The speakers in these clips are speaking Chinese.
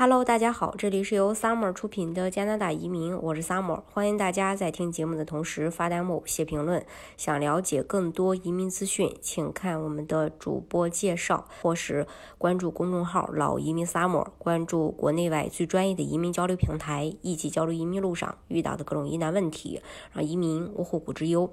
Hello，大家好，这里是由 Summer 出品的加拿大移民，我是 Summer，欢迎大家在听节目的同时发弹幕、写评论。想了解更多移民资讯，请看我们的主播介绍，或是关注公众号“老移民 Summer”，关注国内外最专业的移民交流平台，一起交流移民路上遇到的各种疑难问题，让移民无后顾之忧。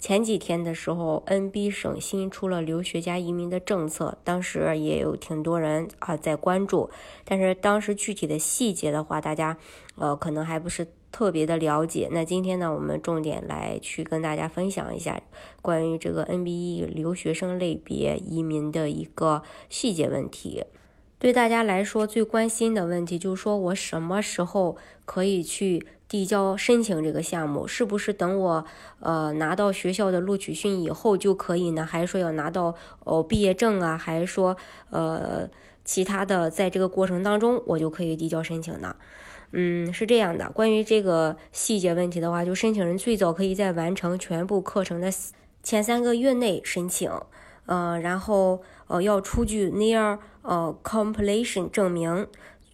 前几天的时候，NB 省新出了留学加移民的政策，当时也有挺多人啊在关注，但是当是具体的细节的话，大家呃可能还不是特别的了解。那今天呢，我们重点来去跟大家分享一下关于这个 NBE 留学生类别移民的一个细节问题。对大家来说最关心的问题就是说我什么时候可以去递交申请这个项目？是不是等我呃拿到学校的录取信以后就可以呢？还是说要拿到哦毕业证啊？还是说呃？其他的，在这个过程当中，我就可以递交申请呢。嗯，是这样的。关于这个细节问题的话，就申请人最早可以在完成全部课程的前三个月内申请。呃，然后呃要出具 near 呃 completion 证明，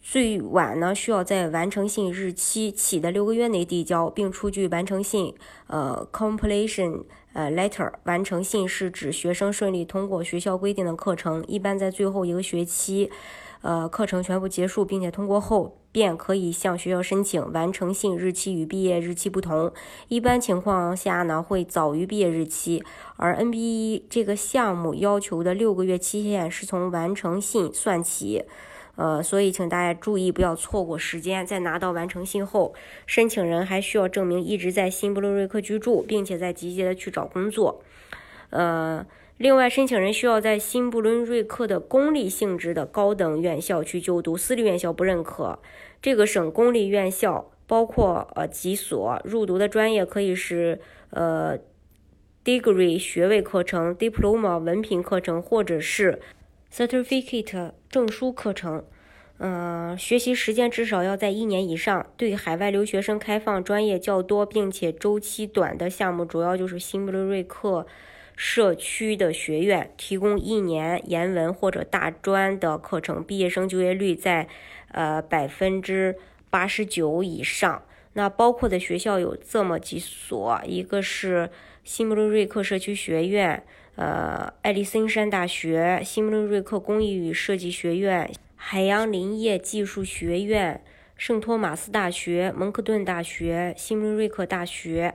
最晚呢需要在完成信日期起的六个月内递交，并出具完成信呃 completion。呃，letter 完成信是指学生顺利通过学校规定的课程，一般在最后一个学期，呃，课程全部结束并且通过后，便可以向学校申请。完成信日期与毕业日期不同，一般情况下呢会早于毕业日期。而 NBE 这个项目要求的六个月期限是从完成信算起。呃，所以请大家注意，不要错过时间。在拿到完成信后，申请人还需要证明一直在新布伦瑞克居住，并且在积极的去找工作。呃，另外，申请人需要在新布伦瑞克的公立性质的高等院校去就读，私立院校不认可。这个省公立院校包括呃几所，入读的专业可以是呃 degree 学位课程、diploma 文凭课程，或者是。Certificate 证书课程，嗯，学习时间至少要在一年以上。对海外留学生开放专业较多并且周期短的项目，主要就是新布伦瑞克社区的学院提供一年研文或者大专的课程，毕业生就业率在呃百分之八十九以上。那包括的学校有这么几所，一个是新布伦瑞克社区学院。呃，艾利森山大学、新布伦瑞克工艺与设计学院、海洋林业技术学院、圣托马斯大学、蒙克顿大学、新布伦瑞克大学，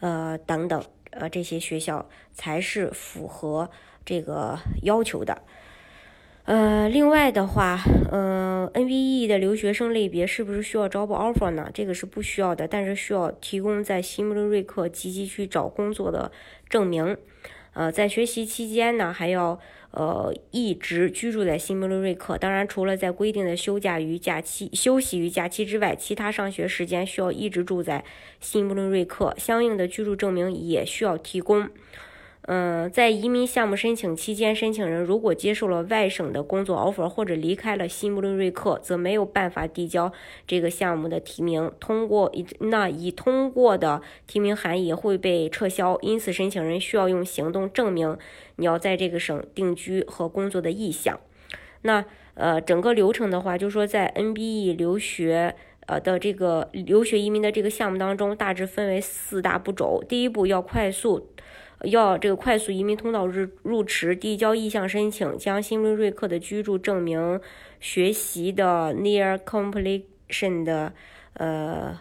呃等等，呃这些学校才是符合这个要求的。呃，另外的话，嗯，NVE 的留学生类别是不是需要招 o offer 呢？这个是不需要的，但是需要提供在新布伦瑞克积极去找工作的证明。呃，在学习期间呢，还要呃一直居住在新布伦瑞克。当然，除了在规定的休假与假期、休息与假期之外，其他上学时间需要一直住在新布伦瑞克。相应的居住证明也需要提供。嗯，在移民项目申请期间，申请人如果接受了外省的工作 offer 或者离开了新布伦瑞克，则没有办法递交这个项目的提名。通过那已通过的提名函也会被撤销，因此申请人需要用行动证明你要在这个省定居和工作的意向。那呃，整个流程的话，就是说在 NBE 留学呃的这个留学移民的这个项目当中，大致分为四大步骤。第一步要快速。要这个快速移民通道入入池，递交意向申请，将新伦瑞克的居住证明、学习的 near completion 的呃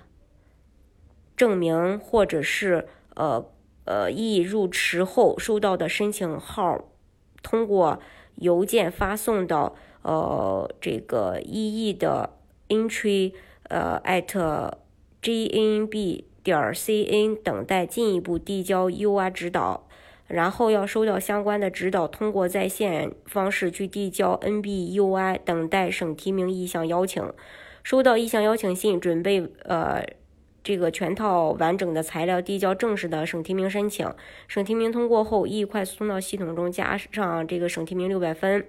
证明，或者是呃呃已入池后收到的申请号，通过邮件发送到呃这个 EE 的 entry 呃 at GNB。点 cn 等待进一步递交 U R 指导，然后要收到相关的指导，通过在线方式去递交 N B U I，等待省提名意向邀请。收到意向邀请信，准备呃这个全套完整的材料，递交正式的省提名申请。省提名通过后，一快速通道系统中加上这个省提名六百分，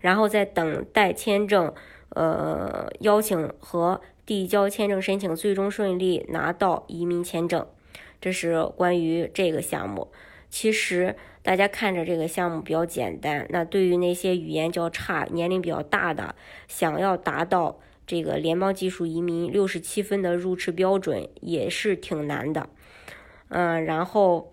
然后再等待签证呃邀请和。递交签证申请，最终顺利拿到移民签证，这是关于这个项目。其实大家看着这个项目比较简单，那对于那些语言较差、年龄比较大的，想要达到这个联邦技术移民六十七分的入池标准，也是挺难的。嗯，然后。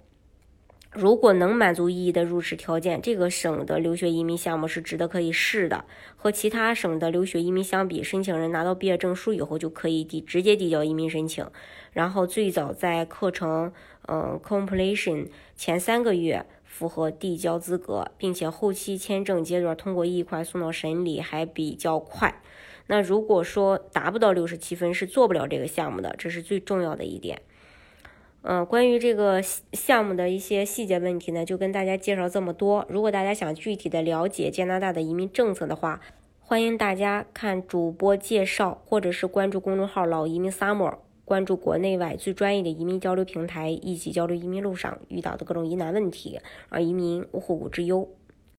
如果能满足意义的入池条件，这个省的留学移民项目是值得可以试的。和其他省的留学移民相比，申请人拿到毕业证书以后就可以递直接递交移民申请，然后最早在课程嗯 completion 前三个月符合递交资格，并且后期签证阶段通过一快送到审理还比较快。那如果说达不到六十七分，是做不了这个项目的，这是最重要的一点。嗯，关于这个项目的一些细节问题呢，就跟大家介绍这么多。如果大家想具体的了解加拿大的移民政策的话，欢迎大家看主播介绍，或者是关注公众号“老移民 summer”，关注国内外最专业的移民交流平台，一起交流移民路上遇到的各种疑难问题，让移民无后顾之忧。